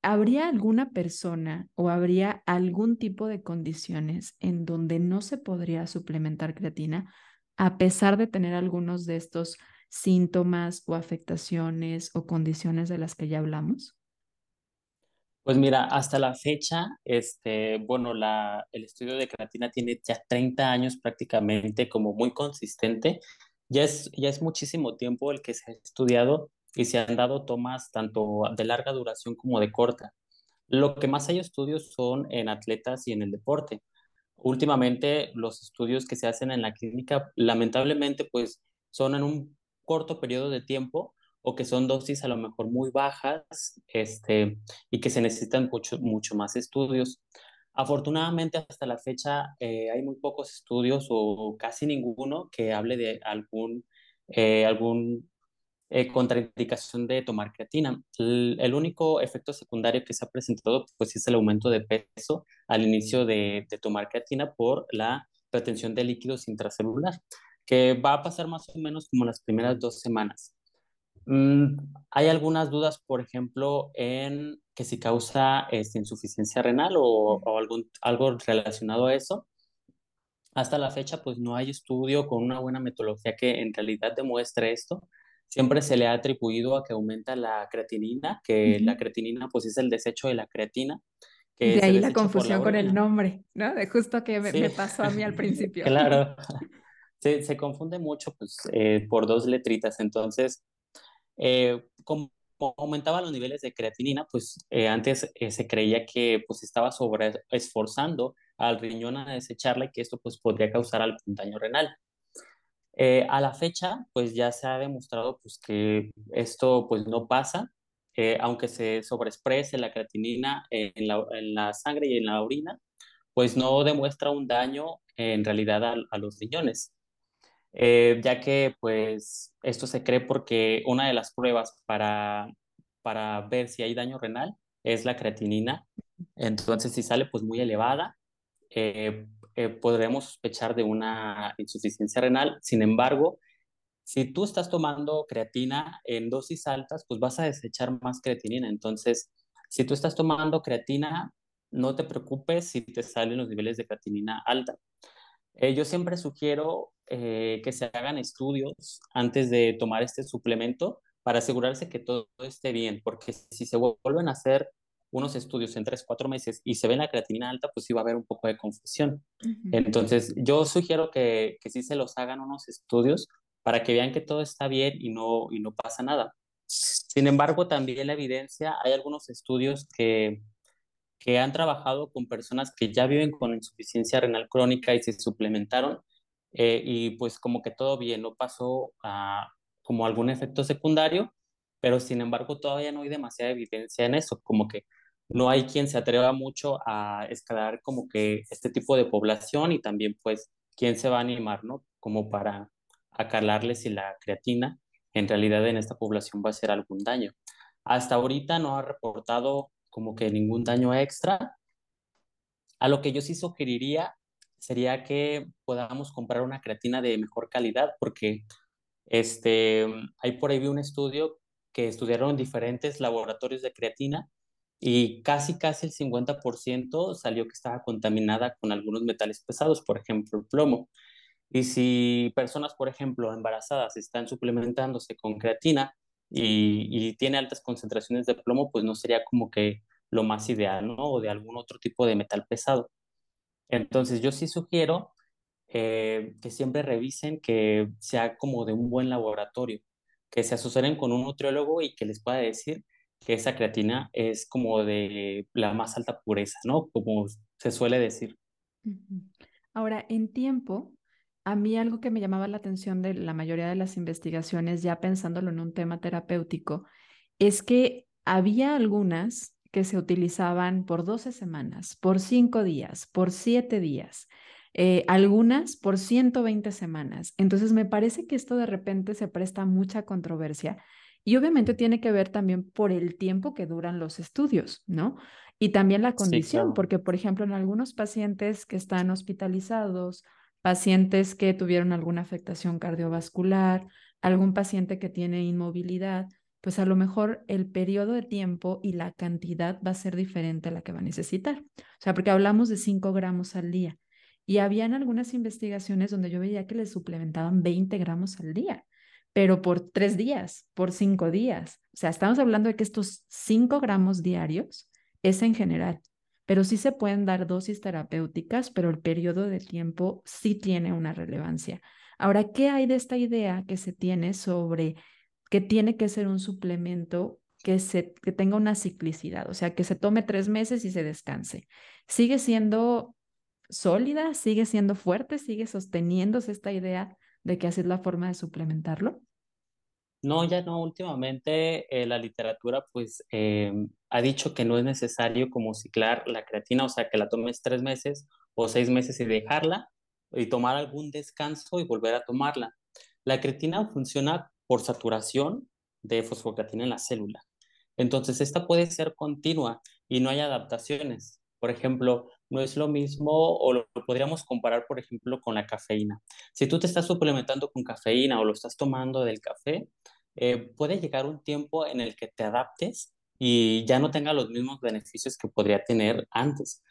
¿Habría alguna persona o habría algún tipo de condiciones en donde no se podría suplementar creatina a pesar de tener algunos de estos síntomas o afectaciones o condiciones de las que ya hablamos? Pues mira, hasta la fecha, este, bueno, la, el estudio de creatina tiene ya 30 años prácticamente como muy consistente. Ya es, ya es muchísimo tiempo el que se ha estudiado y se han dado tomas tanto de larga duración como de corta. Lo que más hay estudios son en atletas y en el deporte. Últimamente los estudios que se hacen en la clínica lamentablemente pues son en un corto periodo de tiempo o que son dosis a lo mejor muy bajas este, y que se necesitan mucho, mucho más estudios. Afortunadamente hasta la fecha eh, hay muy pocos estudios o casi ninguno que hable de algún, eh, algún eh, contraindicación de tomar creatina. El, el, único efecto secundario que se ha presentado pues, es el aumento de peso al inicio de, de tomar creatina por la retención de líquidos intracelular, que va a pasar más o menos como las primeras dos semanas. Mm, hay algunas dudas, por ejemplo, en que si causa este, insuficiencia renal o, o algún, algo relacionado a eso. Hasta la fecha, pues no hay estudio con una buena metodología que en realidad demuestre esto. Siempre se le ha atribuido a que aumenta la creatinina, que la Ujú. creatinina pues es el desecho de la creatina que De ahí la por la confusión con el nombre, ¿no? De justo que me, Sí, me pasó a mí al principio. claro. Se, se confunde mucho pues, eh, por dos letritas. Entonces, eh, como aumentaba los niveles de creatinina, pues eh, antes eh, se creía que pues estaba sobre esforzando al riñón a desecharla y que esto pues podría causar algún daño renal. Eh, a la fecha, pues ya se ha demostrado pues, que esto pues no pasa, eh, aunque se sobreexprese la creatinina en la, en la sangre y en la orina, pues no demuestra un daño en realidad a, a los riñones, Eh, ya que pues esto se cree porque una de las pruebas para, para ver si hay daño renal es la creatinina. Entonces, si sale pues muy elevada, eh, eh, podremos sospechar de una insuficiencia renal. Sin embargo, si tú estás tomando creatina en dosis altas, pues vas a desechar más creatinina. Entonces, si tú estás tomando creatina, no te preocupes si te salen los niveles de creatinina alta. Eh, yo siempre sugiero eh, que se hagan estudios antes de tomar este suplemento para asegurarse que todo esté bien, porque si se vuelven a hacer unos estudios en tres, cuatro meses y se ve la creatinina alta, pues sí va a haber un poco de confusión. Entonces, yo sugiero que, que sí se los hagan unos estudios para que vean que todo está bien y no, y no pasa nada. Sin embargo, también la evidencia, hay algunos estudios que que han trabajado con personas que ya viven con insuficiencia renal crónica y se suplementaron eh, y pues como que todo bien, no pasó a, como algún efecto secundario, pero sin embargo todavía no hay demasiada evidencia en eso, como que no hay quien se atreva mucho a escalar como que este tipo de población y también pues quién se va a animar, ¿no? Como para acalarle si la creatina en realidad en esta población va a hacer algún daño. Hasta ahorita no ha reportado como que ningún daño extra. A lo que yo sí sugeriría sería que podamos comprar una creatina de mejor calidad, porque este, hay por ahí un estudio que estudiaron diferentes laboratorios de creatina y casi, casi el 50% salió que estaba contaminada con algunos metales pesados, por ejemplo, el plomo. Y si personas, por ejemplo, embarazadas están suplementándose con creatina y, y tiene altas concentraciones de plomo, pues no sería como que lo más ideal, ¿no? O de algún otro tipo de metal pesado. Entonces, yo sí sugiero eh, que siempre revisen que sea como de un buen laboratorio, que se asesoren con un nutriólogo y que les pueda decir que esa creatina es como de la más alta pureza, ¿no? Como se suele decir. Ahora, en tiempo, a mí algo que me llamaba la atención de la mayoría de las investigaciones, ya pensándolo en un tema terapéutico, es que había algunas que se utilizaban por 12 semanas, por 5 días, por 7 días, eh, algunas por 120 semanas. Entonces me parece que esto de repente se presta mucha controversia y obviamente tiene que ver también por el tiempo que duran los estudios, ¿no? Y también la Sí, condición, claro. porque por ejemplo en algunos pacientes que están hospitalizados, pacientes que tuvieron alguna afectación cardiovascular, algún paciente que tiene inmovilidad, pues a lo mejor el periodo de tiempo y la cantidad va a ser diferente a la que va a necesitar. O sea, porque hablamos de 5 gramos al día. Y habían algunas investigaciones donde yo veía que le suplementaban 20 gramos al día, pero por tres días, por cinco días. O sea, estamos hablando de que estos 5 gramos diarios es en general, pero sí se pueden dar dosis terapéuticas, pero el periodo de tiempo sí tiene una relevancia. Ahora, ¿qué hay de esta idea que se tiene sobre que tiene que ser un suplemento que, se, que tenga una ciclicidad, o sea, que se tome tres meses y se descanse. ¿Sigue siendo sólida? ¿Sigue siendo fuerte? ¿Sigue sosteniéndose esta idea de que así es la forma de suplementarlo? No, ya no. Últimamente eh, la literatura pues eh, ha dicho que no es necesario como ciclar la creatina, o sea, que la tomes tres meses o seis meses y dejarla y tomar algún descanso y volver a tomarla. La creatina funciona por saturación de fosfocreatina en la célula. Entonces, esta puede ser continua y no hay adaptaciones. Por ejemplo, no es lo mismo o lo podríamos comparar, por ejemplo, con la cafeína. Si tú te estás suplementando con cafeína o lo estás tomando del café, eh, puede llegar un tiempo en el que te adaptes y ya no tenga los mismos beneficios que podría tener antes.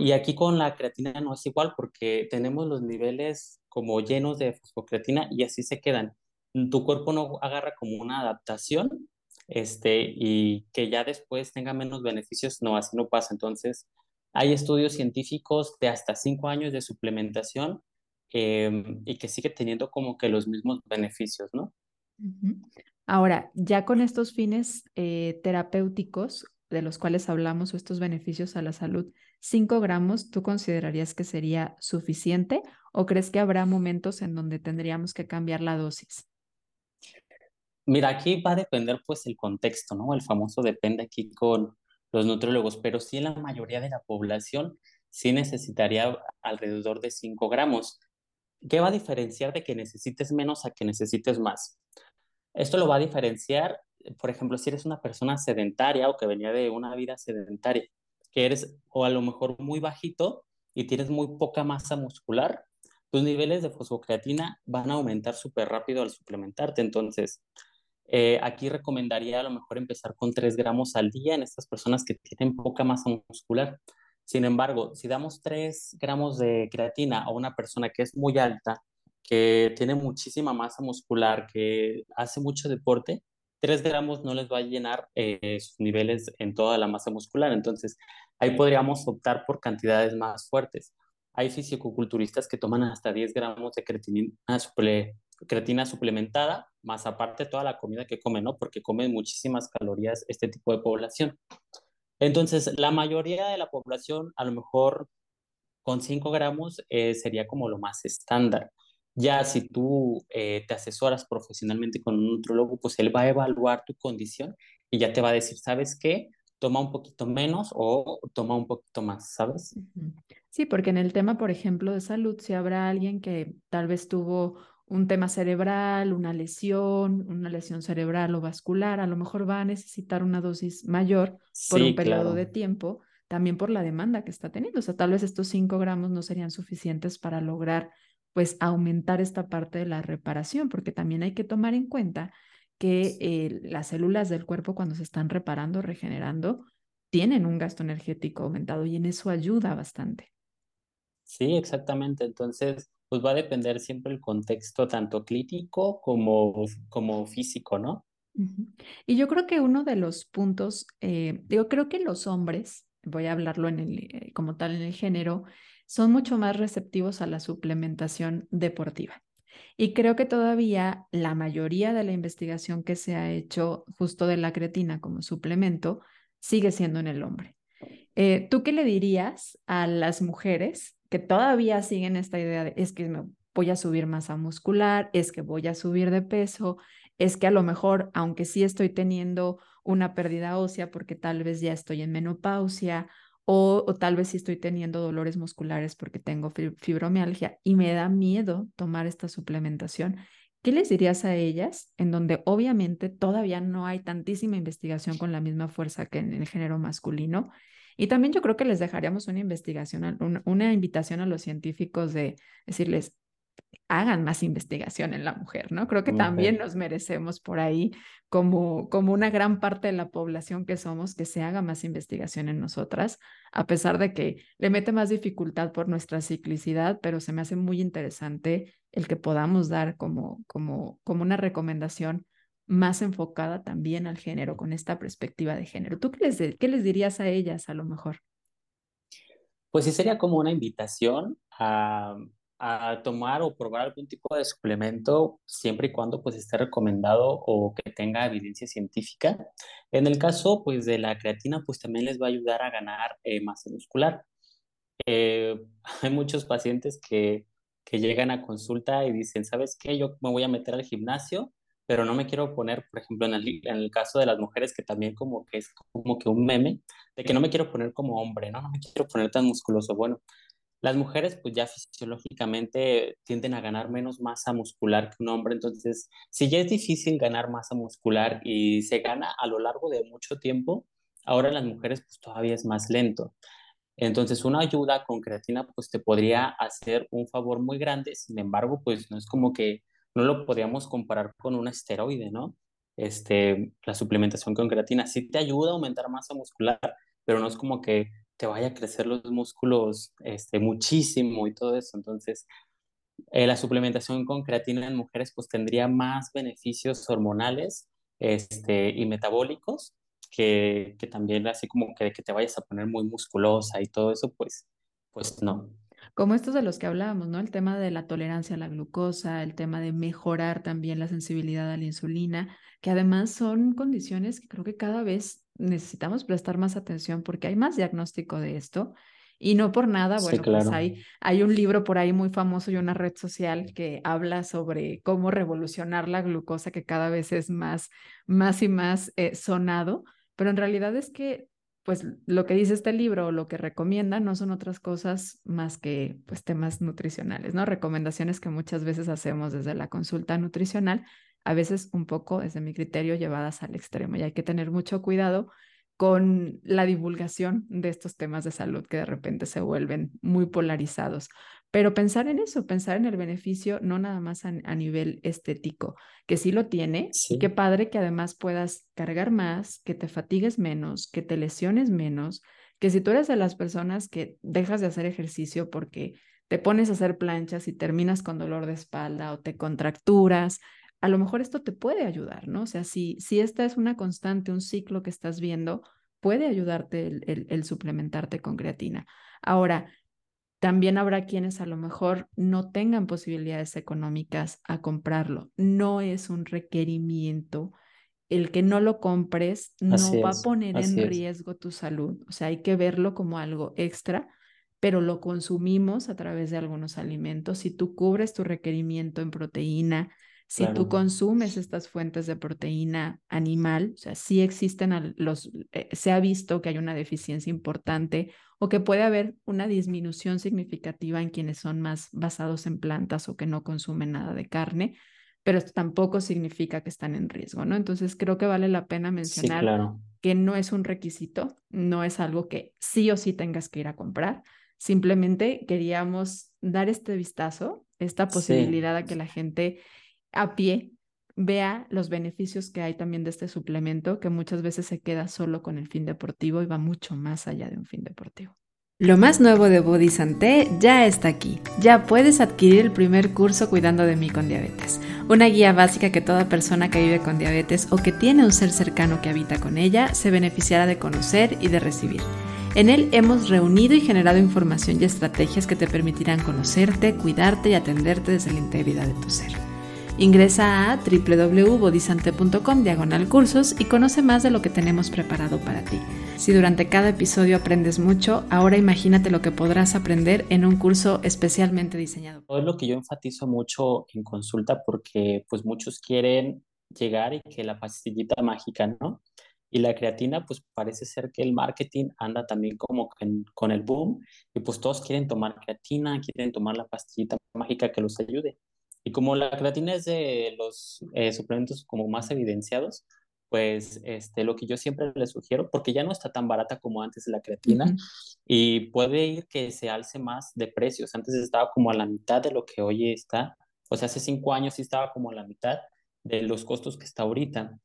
Y aquí con la creatina no es igual porque tenemos los niveles como llenos de fosfocreatina y así se quedan. Tu cuerpo no agarra como una adaptación este, y que ya después tenga menos beneficios, no, así no pasa. Entonces, hay estudios científicos de hasta cinco años de suplementación em, y que sigue teniendo como que los mismos beneficios, ¿no? Ahora, ya con estos fines eh, terapéuticos de los cuales hablamos o estos beneficios a la salud, ¿5 gramos tú considerarías que sería suficiente o crees que habrá momentos en donde tendríamos que cambiar la dosis? Mira, aquí va a depender pues el contexto, ¿no? El famoso depende aquí con los nutriólogos, pero sí en la mayoría de la población sí necesitaría alrededor de 5 gramos. ¿Qué va a diferenciar de que necesites menos a que necesites más? Esto lo va a diferenciar, por ejemplo, si eres una persona sedentaria o que venía de una vida sedentaria, que eres o a lo mejor muy bajito y tienes muy poca masa muscular, tus niveles de fosfocreatina van a aumentar súper rápido al suplementarte. Entonces, eh, aquí recomendaría a lo mejor empezar con 3 gramos al día en estas personas que tienen poca masa muscular. Sin embargo, si damos 3 gramos de creatina a una persona que es muy alta, que tiene muchísima masa muscular, que hace mucho deporte, 3 gramos no les va a llenar eh, sus niveles en toda la masa muscular. Entonces, ahí podríamos optar por cantidades más fuertes. Hay fisicoculturistas que toman hasta 10 gramos de creatina, suple, creatina suplementada, más aparte toda la comida que comen, ¿no? Porque comen muchísimas calorías este tipo de población. Entonces, la mayoría de la población, a lo mejor con 5 gramos, eh, sería como lo más estándar. Ya si tú eh, te asesoras profesionalmente con un nutrólogo, pues él va a evaluar tu condición y ya te va a decir, ¿sabes qué? Toma un poquito menos o toma un poquito más, ¿sabes? Sí, porque en el tema, por ejemplo, de salud, si habrá alguien que tal vez tuvo un tema cerebral, una lesión, una lesión cerebral o vascular, a lo mejor va a necesitar una dosis mayor por un periodo de tiempo, también por la demanda que está teniendo. O sea, tal vez estos 5 gramos no serían suficientes para lograr pues aumentar esta parte de la reparación, porque también hay que tomar en cuenta que eh, las células del cuerpo cuando se están reparando, regenerando, tienen un gasto energético aumentado y en eso ayuda bastante. Sí, exactamente. Entonces, pues va a depender siempre el contexto tanto clínico como, como físico, ¿no? Y yo creo que uno de los puntos, eh, yo creo que los hombres, voy a hablarlo en el, eh, como tal en el género, son mucho más receptivos a la suplementación deportiva. Y creo que todavía la mayoría de la investigación que se ha hecho justo de la creatina como suplemento sigue siendo en el hombre. Eh, ¿Tú qué le dirías a las mujeres que todavía siguen esta idea de es que me voy a subir masa muscular, es que voy a subir de peso, es que a lo mejor, aunque sí estoy teniendo una pérdida ósea porque tal vez ya estoy en menopausia o, tal vez sí estoy teniendo dolores musculares porque tengo fibromialgia y me da miedo tomar esta suplementación. ¿Qué les dirías a ellas en donde obviamente todavía no hay tantísima investigación con la misma fuerza que en el género masculino? Y también yo creo que les dejaríamos una investigación, una invitación a los científicos de decirles, hagan más investigación en la mujer, ¿no? Creo que también nos merecemos por ahí, como, como una gran parte de la población que somos, que se haga más investigación en nosotras, a pesar de que le mete más dificultad por nuestra ciclicidad, pero se me hace muy interesante el que podamos dar como, como, como una recomendación más enfocada también al género, con esta perspectiva de género. ¿Tú qué les, qué les dirías a ellas a lo mejor? Pues sí sería como una invitación a, a tomar o probar algún tipo de suplemento siempre y cuando pues esté recomendado o que tenga evidencia científica. En el caso pues de la creatina pues también les va a ayudar a ganar eh, masa muscular. Eh, hay muchos pacientes que, que llegan a consulta y dicen, ¿sabes qué? Yo me voy a meter al gimnasio, pero no me quiero poner, por ejemplo, en el, en caso de las mujeres, que también como que es como que un meme, de que no me quiero poner como hombre, ¿no? No me quiero poner tan musculoso. Bueno, las mujeres pues ya fisiológicamente tienden a ganar menos masa muscular que un hombre, entonces si ya es difícil ganar masa muscular y se gana a lo largo de mucho tiempo, ahora las mujeres pues todavía es más lento. Entonces una ayuda con creatina pues te podría hacer un favor muy grande, sin embargo pues no es como que no lo podríamos comparar con un esteroide, ¿no? este, la suplementación con creatina. Sí te ayuda a aumentar masa muscular, pero no es como que te vaya a crecer los músculos este, muchísimo y todo eso. Entonces, eh, la suplementación con creatina en mujeres pues tendría más beneficios hormonales este, y metabólicos que, que también así como que, que te vayas a poner muy musculosa y todo eso, pues, pues no. Como estos de los que hablábamos, ¿no? El tema de la tolerancia a la glucosa, el tema de mejorar también la sensibilidad a la insulina, que además son condiciones que creo que cada vez necesitamos prestar más atención porque hay más diagnóstico de esto y no por nada, bueno, pues hay, hay un libro por ahí muy famoso y una red social que habla sobre cómo revolucionar la glucosa, que cada vez es más, más y más eh, sonado, pero en realidad es que, pues lo que dice este libro, lo que recomienda, no son otras cosas más que, pues, temas nutricionales, ¿no? Recomendaciones que muchas veces hacemos desde la consulta nutricional, a veces un poco, desde mi criterio, llevadas al extremo y hay que tener mucho cuidado con la divulgación de estos temas de salud que de repente se vuelven muy polarizados. Pero pensar en eso, pensar en el beneficio, no nada más a, nivel estético, que sí lo tiene, y qué padre que además puedas cargar más, que te fatigues menos, que te lesiones menos, que si tú eres de las personas que dejas de hacer ejercicio porque te pones a hacer planchas y terminas con dolor de espalda o te contracturas, a lo mejor esto te puede ayudar, ¿no? O sea, si, si esta es una constante, un ciclo que estás viendo, puede ayudarte el, el, suplementarte con creatina. Ahora, también habrá quienes a lo mejor no tengan posibilidades económicas a comprarlo. No es un requerimiento. El que no lo compres no va a poner en riesgo tu salud. O sea, hay que verlo como algo extra, pero lo consumimos a través de algunos alimentos. Si tú cubres tu requerimiento en proteína, si tú consumes estas fuentes de proteína animal, o sea, sí existen los, eh, se ha visto que hay una deficiencia importante o que puede haber una disminución significativa en quienes son más basados en plantas o que no consumen nada de carne, pero esto tampoco significa que están en riesgo, ¿no? Entonces creo que vale la pena mencionar que no es un requisito, no es algo que sí o sí tengas que ir a comprar. Simplemente queríamos dar este vistazo, esta posibilidad a que la gente a pie vea los beneficios que hay también de este suplemento, que muchas veces se queda solo con el fin deportivo y va mucho más allá de un fin deportivo. Lo más nuevo de Body Santé ya está aquí. Ya puedes adquirir el primer curso Cuidando de mí con diabetes, una guía básica que toda persona que vive con diabetes o que tiene un ser cercano que habita con ella se beneficiará de conocer y de recibir. En él hemos reunido y generado información y estrategias que te permitirán conocerte, cuidarte y atenderte desde la integridad de tu ser. Ingresa a www.bodisante.com diagonal cursos y conoce más de lo que tenemos preparado para ti. Si durante cada episodio aprendes mucho, ahora imagínate lo que podrás aprender en un curso especialmente diseñado. Es lo que yo enfatizo mucho en consulta porque pues muchos quieren llegar y que la pastillita mágica, ¿no? Y la creatina, pues parece ser que el marketing anda también como con el boom y pues todos quieren tomar creatina, quieren tomar la pastillita mágica que los ayude. Y como la creatina es de los eh, suplementos como más evidenciados, pues este, lo que yo siempre les sugiero, porque ya no está tan barata como antes la creatina, y puede ir que se alce más de precios. Antes estaba como a la mitad de lo que hoy está, o sea, hace cinco años sí estaba como a la mitad de los costos que está ahorita.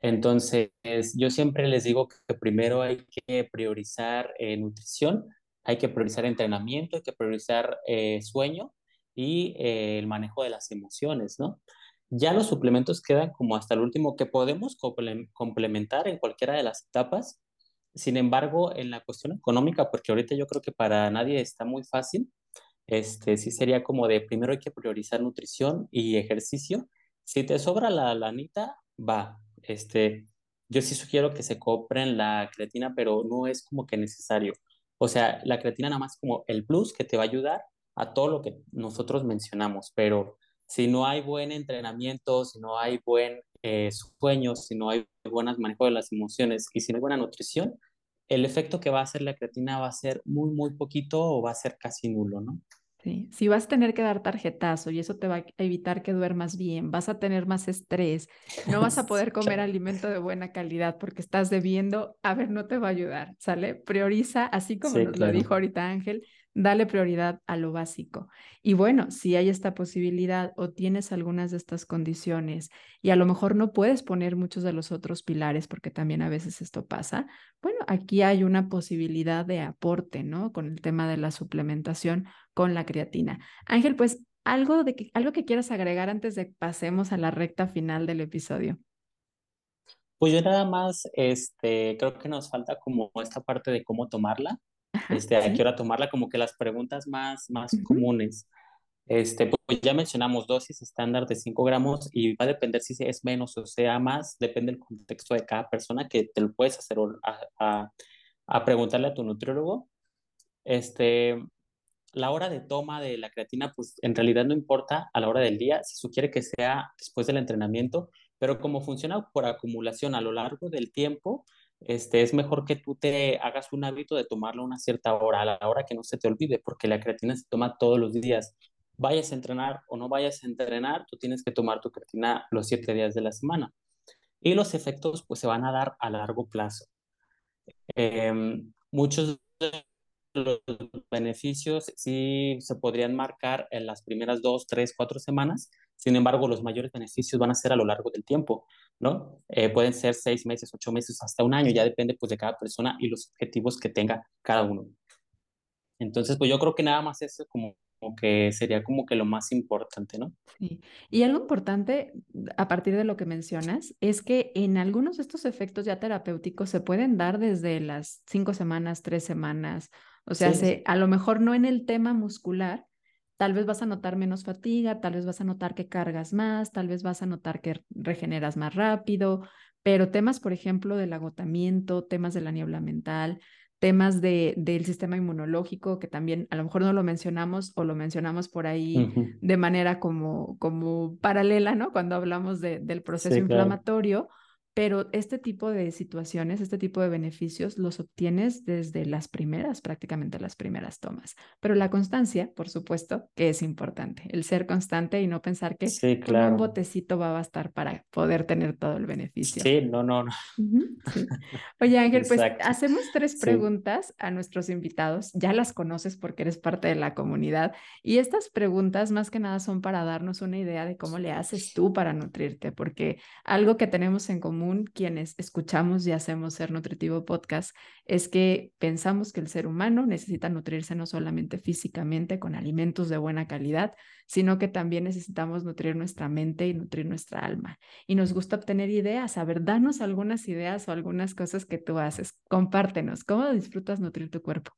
Entonces, yo siempre les digo que primero hay que priorizar eh, nutrición, hay que priorizar entrenamiento, hay que priorizar eh, sueño y eh, el manejo de las emociones, ¿no? Ya los suplementos quedan como hasta el último que podemos complementar en cualquiera de las etapas. Sin embargo, en la cuestión económica, porque ahorita yo creo que para nadie está muy fácil, este, sí sería como de primero hay que priorizar nutrición y ejercicio. Si te sobra la lanita, va. Este, yo sí sugiero que se compren la creatina, pero no es como que necesario. O sea, la creatina nada más como el plus que te va a ayudar a todo lo que nosotros mencionamos, pero si no hay buen entrenamiento, si no hay buen eh, sueño, si no hay buen manejo de las emociones y si no hay buena nutrición, el efecto que va a hacer la creatina va a ser muy, muy poquito o va a ser casi nulo, ¿no? Sí, si vas a tener que dar tarjetazo y eso te va a evitar que duermas bien, vas a tener más estrés, no vas a poder comer alimento de buena calidad porque estás debiendo, a ver, no te va a ayudar, ¿sale? Prioriza, así como nos lo dijo ahorita Ángel, dale prioridad a lo básico. Y bueno, si hay esta posibilidad o tienes algunas de estas condiciones y a lo mejor no puedes poner muchos de los otros pilares, porque también a veces esto pasa, bueno, aquí hay una posibilidad de aporte, ¿no? Con el tema de la suplementación con la creatina. Ángel, pues algo, de que, algo que quieras agregar antes de que pasemos a la recta final del episodio. Pues yo nada más, este, creo que nos falta como esta parte de cómo tomarla este, a qué hora tomarla, como que las preguntas más, más comunes. Este, pues ya mencionamos dosis estándar de 5 gramos y va a depender si es menos o sea más, depende del contexto de cada persona que te lo puedes hacer a, a, a preguntarle a tu nutriólogo. Este, la hora de toma de la creatina, pues en realidad no importa a la hora del día, se sugiere que sea después del entrenamiento, pero como funciona por acumulación a lo largo del tiempo, este, es mejor que tú te hagas un hábito de tomarlo a una cierta hora, a la hora que no se te olvide, porque la creatina se toma todos los días. Vayas a entrenar o no vayas a entrenar, tú tienes que tomar tu creatina los siete días de la semana. Y los efectos pues se van a dar a largo plazo. Em, muchos los beneficios sí se podrían marcar en las primeras dos, tres, cuatro semanas, sin embargo, los mayores beneficios van a ser a lo largo del tiempo, ¿no? Eh, pueden ser seis meses, ocho meses, hasta un año, ya depende pues de cada persona y los objetivos que tenga cada uno. Entonces, pues yo creo que nada más eso como, como que sería como que lo más importante, ¿no? Sí. Y algo importante a partir de lo que mencionas es que en algunos de estos efectos ya terapéuticos se pueden dar desde las cinco semanas, tres semanas, o sea, se, a lo mejor no en el tema muscular, Tal vez vas a notar menos fatiga, tal vez vas a notar que cargas más, tal vez vas a notar que regeneras más rápido, pero temas, por ejemplo, del agotamiento, temas de la niebla mental, temas de, del sistema inmunológico, que también a lo mejor no lo mencionamos o lo mencionamos por ahí de manera como, como paralela, ¿no? Cuando hablamos de, del proceso inflamatorio pero este tipo de situaciones, este tipo de beneficios los obtienes desde las primeras, prácticamente las primeras tomas. Pero la constancia, por supuesto, que es importante, el ser constante y no pensar que con un botecito va a bastar para poder tener todo el beneficio. Sí, no, no, no. Oye, Ángel, pues hacemos tres preguntas a nuestros invitados. Ya las conoces porque eres parte de la comunidad y estas preguntas más que nada son para darnos una idea de cómo le haces tú para nutrirte, porque algo que tenemos en común quienes escuchamos y hacemos Ser Nutritivo Podcast es que pensamos que el ser humano necesita nutrirse no solamente físicamente con alimentos de buena calidad, sino que también necesitamos nutrir nuestra mente y nutrir nuestra alma. Y nos gusta obtener ideas. A ver, danos algunas ideas o algunas cosas que tú haces. Compártenos. ¿Cómo disfrutas nutrir tu cuerpo?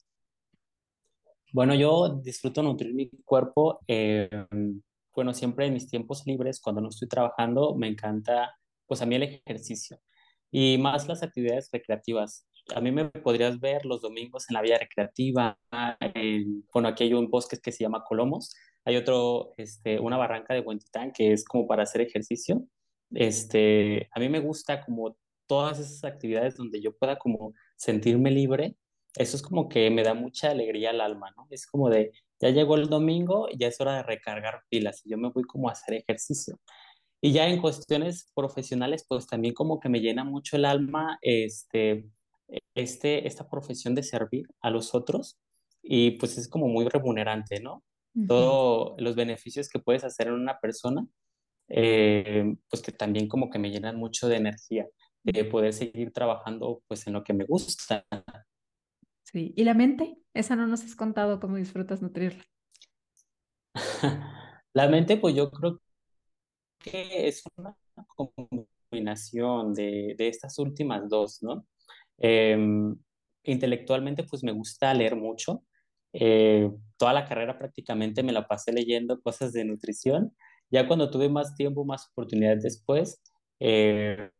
Bueno, yo disfruto nutrir mi cuerpo. Eh, bueno, siempre en mis tiempos libres, cuando no estoy trabajando, me encanta pues a mí el ejercicio y más las actividades recreativas. A mí me podrías ver los domingos en la vía recreativa, bueno, aquí hay un bosque que se llama Colomos, hay otro, este, una barranca de Huentitán que es como para hacer ejercicio. Este, a mí me gusta como todas esas actividades donde yo pueda como sentirme libre, eso es como que me da mucha alegría al alma, ¿no? Es como de, ya llegó el domingo, ya es hora de recargar pilas y yo me voy como a hacer ejercicio. Y ya en cuestiones profesionales, pues también como que me llena mucho el alma este, este, esta profesión de servir a los otros y pues es como muy remunerante, ¿no? Todos los beneficios que puedes hacer en una persona, eh, pues que también como que me llenan mucho de energía, de poder seguir trabajando pues en lo que me gusta. Sí, ¿y la mente? Esa no nos has contado cómo disfrutas nutrirla. la mente, pues yo creo que es una combinación de, de estas últimas dos, ¿no? Em, intelectualmente, pues me gusta leer mucho. Eh, toda la carrera prácticamente me la pasé leyendo cosas de nutrición. Ya cuando tuve más tiempo, más oportunidades después, eh,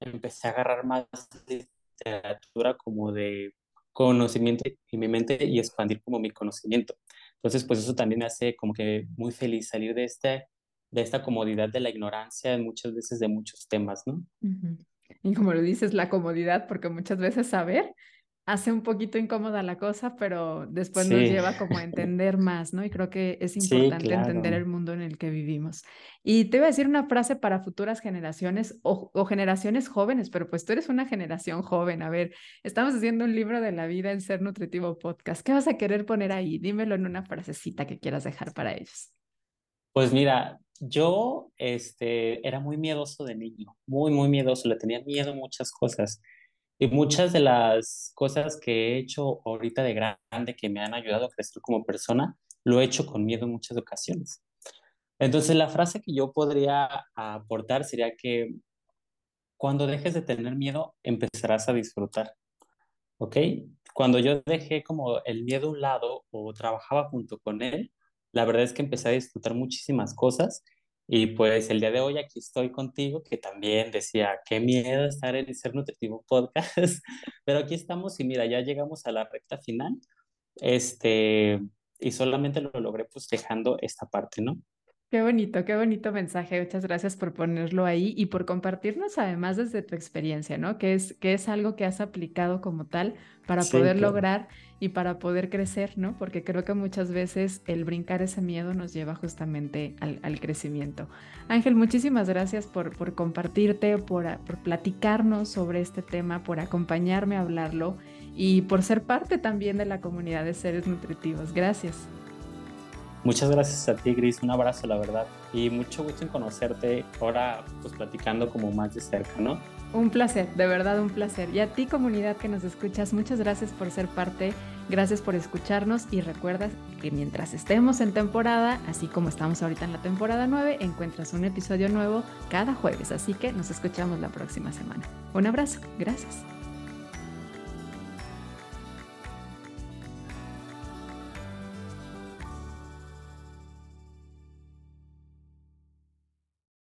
empecé a agarrar más literatura como de conocimiento en mi mente y expandir como mi conocimiento. Entonces, pues eso también me hace como que muy feliz salir de este de esta comodidad de la ignorancia muchas veces de muchos temas, ¿no? Y como lo dices, la comodidad, porque muchas veces saber hace un poquito incómoda la cosa, pero después nos lleva como a entender más, ¿no? Y creo que es importante entender el mundo en el que vivimos. Y te voy a decir una frase para futuras generaciones o, o, generaciones jóvenes, pero pues tú eres una generación joven. A ver, estamos haciendo un libro de la vida en Ser Nutritivo Podcast. ¿Qué vas a querer poner ahí? Dímelo en una frasecita que quieras dejar para ellos. Pues mira, yo este, era muy miedoso de niño, muy, muy miedoso, le tenía miedo muchas cosas. Y muchas de las cosas que he hecho ahorita de grande que me han ayudado a crecer como persona, lo he hecho con miedo en muchas ocasiones. Entonces, la frase que yo podría aportar sería que cuando dejes de tener miedo, empezarás a disfrutar. ¿Ok? Cuando yo dejé como el miedo a un lado o trabajaba junto con él, la verdad es que empecé a disfrutar muchísimas cosas y pues el día de hoy aquí estoy contigo, que también decía, qué miedo estar en el Ser Nutritivo Podcast, pero aquí estamos y mira, ya llegamos a la recta final, este, y solamente lo logré pues dejando esta parte, ¿no? Qué bonito, qué bonito mensaje. Muchas gracias por ponerlo ahí y por compartirnos además desde tu experiencia, ¿no? Que es, que es algo que has aplicado como tal para poder lograr y para poder crecer, ¿no? Porque creo que muchas veces el brincar ese miedo nos lleva justamente al, crecimiento. Ángel, muchísimas gracias por, por compartirte, por, por platicarnos sobre este tema, por acompañarme a hablarlo y por ser parte también de la comunidad de seres nutritivos. Gracias. Muchas gracias a ti, Gris. Un abrazo, la verdad. Y mucho gusto en conocerte ahora, pues platicando como más de cerca, ¿no? Un placer, de verdad un placer. Y a ti, comunidad que nos escuchas, muchas gracias por ser parte, gracias por escucharnos y recuerda que mientras estemos en temporada, así como estamos ahorita en la temporada 9, encuentras un episodio nuevo cada jueves. Así que nos escuchamos la próxima semana. Un abrazo, gracias.